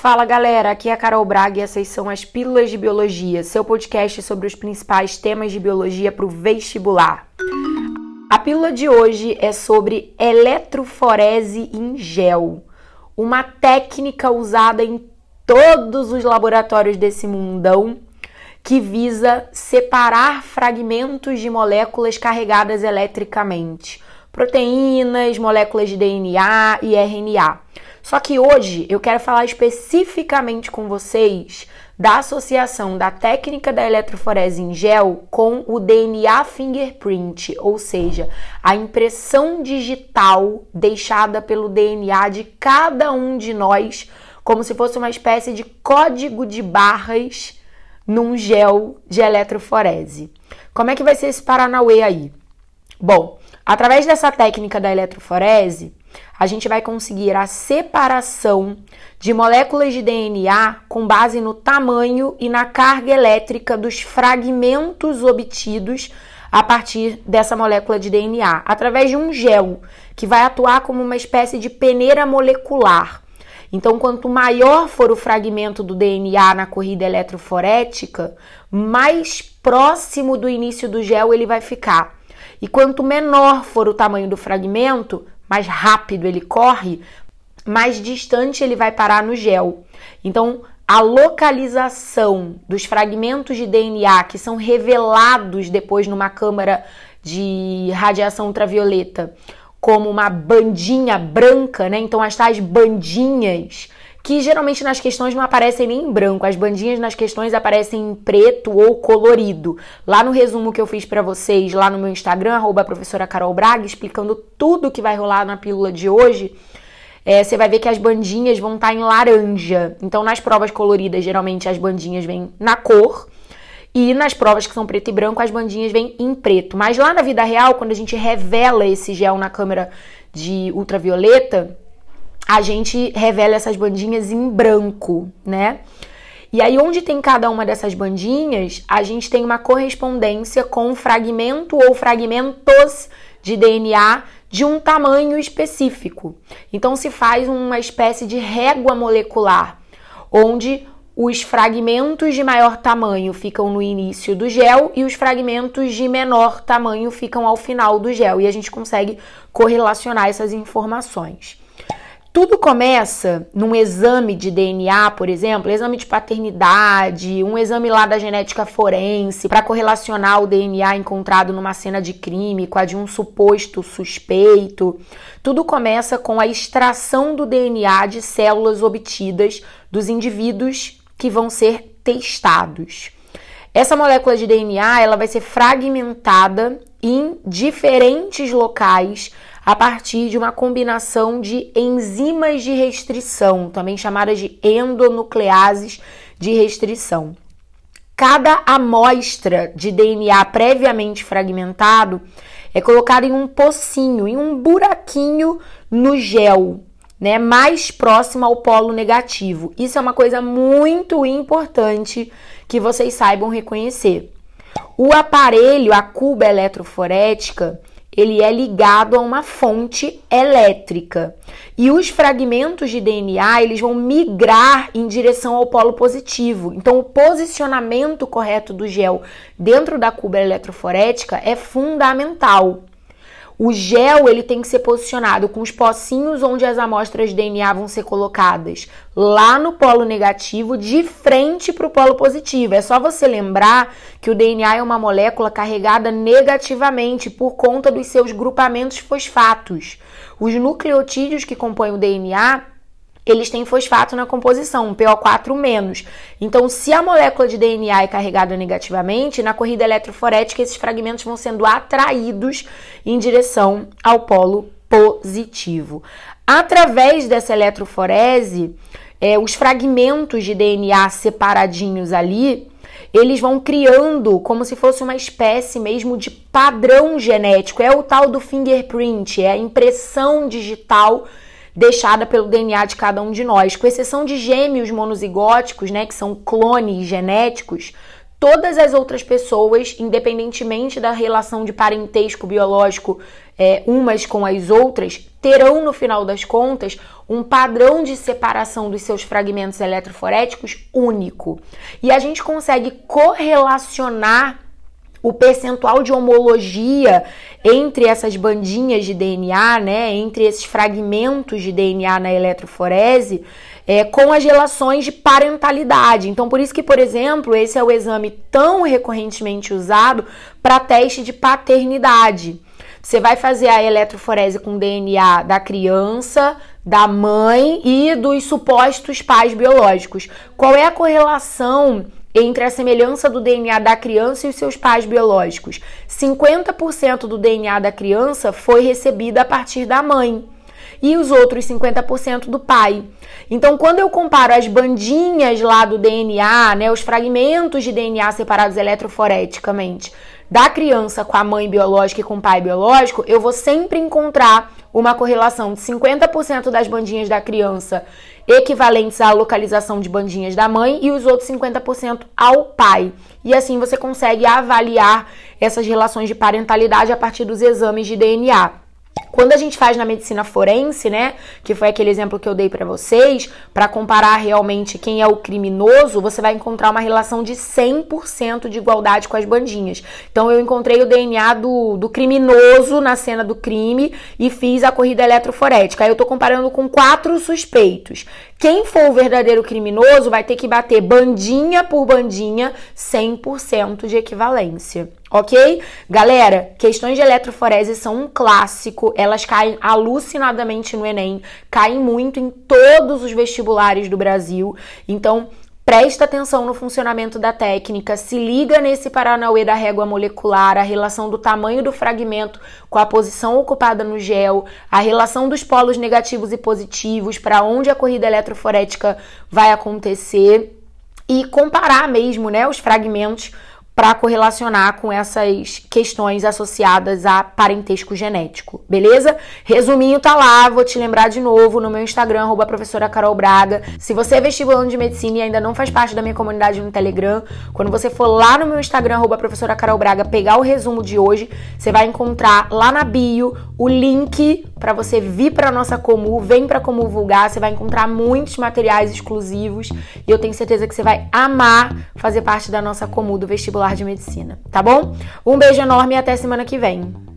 Fala galera, aqui é a Carol Braga e essas são as Pílulas de Biologia, seu podcast sobre os principais temas de biologia para o vestibular. A pílula de hoje é sobre eletroforese em gel, uma técnica usada em todos os laboratórios desse mundão que visa separar fragmentos de moléculas carregadas eletricamente, proteínas, moléculas de DNA e RNA. Só que hoje eu quero falar especificamente com vocês da associação da técnica da eletroforese em gel com o DNA fingerprint, ou seja, a impressão digital deixada pelo DNA de cada um de nós, como se fosse uma espécie de código de barras num gel de eletroforese. Como é que vai ser esse Paranauê aí? Bom, através dessa técnica da eletroforese, a gente vai conseguir a separação de moléculas de DNA com base no tamanho e na carga elétrica dos fragmentos obtidos a partir dessa molécula de DNA, através de um gel que vai atuar como uma espécie de peneira molecular. Então, quanto maior for o fragmento do DNA na corrida eletroforética, mais próximo do início do gel ele vai ficar. E quanto menor for o tamanho do fragmento, mais rápido ele corre, mais distante ele vai parar no gel. Então, a localização dos fragmentos de DNA que são revelados depois numa câmara de radiação ultravioleta como uma bandinha branca, né? Então, as tais bandinhas que geralmente nas questões não aparecem nem em branco, as bandinhas nas questões aparecem em preto ou colorido. Lá no resumo que eu fiz para vocês, lá no meu Instagram, arroba professora Carol Braga, explicando tudo que vai rolar na pílula de hoje, é, você vai ver que as bandinhas vão estar tá em laranja. Então, nas provas coloridas, geralmente as bandinhas vêm na cor. E nas provas que são preto e branco, as bandinhas vêm em preto. Mas lá na vida real, quando a gente revela esse gel na câmera de ultravioleta, a gente revela essas bandinhas em branco, né? E aí, onde tem cada uma dessas bandinhas, a gente tem uma correspondência com um fragmento ou fragmentos de DNA de um tamanho específico. Então, se faz uma espécie de régua molecular, onde os fragmentos de maior tamanho ficam no início do gel e os fragmentos de menor tamanho ficam ao final do gel. E a gente consegue correlacionar essas informações. Tudo começa num exame de DNA, por exemplo, exame de paternidade, um exame lá da genética forense, para correlacionar o DNA encontrado numa cena de crime com a de um suposto suspeito. Tudo começa com a extração do DNA de células obtidas dos indivíduos que vão ser testados. Essa molécula de DNA ela vai ser fragmentada em diferentes locais a partir de uma combinação de enzimas de restrição, também chamadas de endonucleases de restrição. Cada amostra de DNA previamente fragmentado é colocada em um pocinho, em um buraquinho no gel, né, mais próximo ao polo negativo. Isso é uma coisa muito importante que vocês saibam reconhecer. O aparelho, a cuba eletroforética, ele é ligado a uma fonte elétrica. E os fragmentos de DNA, eles vão migrar em direção ao polo positivo. Então, o posicionamento correto do gel dentro da cuba eletroforética é fundamental. O gel ele tem que ser posicionado com os pocinhos onde as amostras de DNA vão ser colocadas, lá no polo negativo, de frente para o polo positivo. É só você lembrar que o DNA é uma molécula carregada negativamente por conta dos seus grupamentos fosfatos. Os nucleotídeos que compõem o DNA eles têm fosfato na composição, um PO4-. Então, se a molécula de DNA é carregada negativamente, na corrida eletroforética esses fragmentos vão sendo atraídos em direção ao polo positivo. Através dessa eletroforese, é, os fragmentos de DNA separadinhos ali, eles vão criando como se fosse uma espécie mesmo de padrão genético. É o tal do fingerprint, é a impressão digital deixada pelo DNA de cada um de nós. Com exceção de gêmeos monozigóticos, né, que são clones genéticos, todas as outras pessoas, independentemente da relação de parentesco biológico é, umas com as outras, terão no final das contas um padrão de separação dos seus fragmentos eletroforéticos único. E a gente consegue correlacionar o percentual de homologia entre essas bandinhas de DNA, né, entre esses fragmentos de DNA na eletroforese, é, com as relações de parentalidade. Então, por isso que, por exemplo, esse é o exame tão recorrentemente usado para teste de paternidade. Você vai fazer a eletroforese com DNA da criança, da mãe e dos supostos pais biológicos. Qual é a correlação entre a semelhança do DNA da criança e os seus pais biológicos? 50% do DNA da criança foi recebida a partir da mãe e os outros 50% do pai. Então, quando eu comparo as bandinhas lá do DNA, né, os fragmentos de DNA separados eletroforeticamente da criança com a mãe biológica e com o pai biológico, eu vou sempre encontrar uma correlação de 50% das bandinhas da criança equivalentes à localização de bandinhas da mãe e os outros 50% ao pai. E assim você consegue avaliar essas relações de parentalidade a partir dos exames de DNA. Quando a gente faz na medicina forense, né, que foi aquele exemplo que eu dei para vocês, para comparar realmente quem é o criminoso, você vai encontrar uma relação de 100% de igualdade com as bandinhas. Então eu encontrei o DNA do, do criminoso na cena do crime e fiz a corrida eletroforética. Aí eu tô comparando com quatro suspeitos. Quem for o verdadeiro criminoso vai ter que bater bandinha por bandinha 100% de equivalência. Ok? Galera, questões de eletroforese são um clássico, elas caem alucinadamente no Enem, caem muito em todos os vestibulares do Brasil. Então, Presta atenção no funcionamento da técnica, se liga nesse Paranauê da régua molecular, a relação do tamanho do fragmento com a posição ocupada no gel, a relação dos polos negativos e positivos, para onde a corrida eletroforética vai acontecer e comparar mesmo, né, os fragmentos para correlacionar com essas questões associadas a parentesco genético, beleza? Resuminho tá lá, vou te lembrar de novo no meu Instagram, arroba professora Carol Braga. Se você é vestibulando de medicina e ainda não faz parte da minha comunidade no Telegram, quando você for lá no meu Instagram, arroba professora Carol Braga, pegar o resumo de hoje, você vai encontrar lá na bio o link para você vir para nossa Comu, vem para Comu Vulgar, você vai encontrar muitos materiais exclusivos e eu tenho certeza que você vai amar fazer parte da nossa Comu do vestibular de medicina, tá bom? Um beijo enorme e até semana que vem.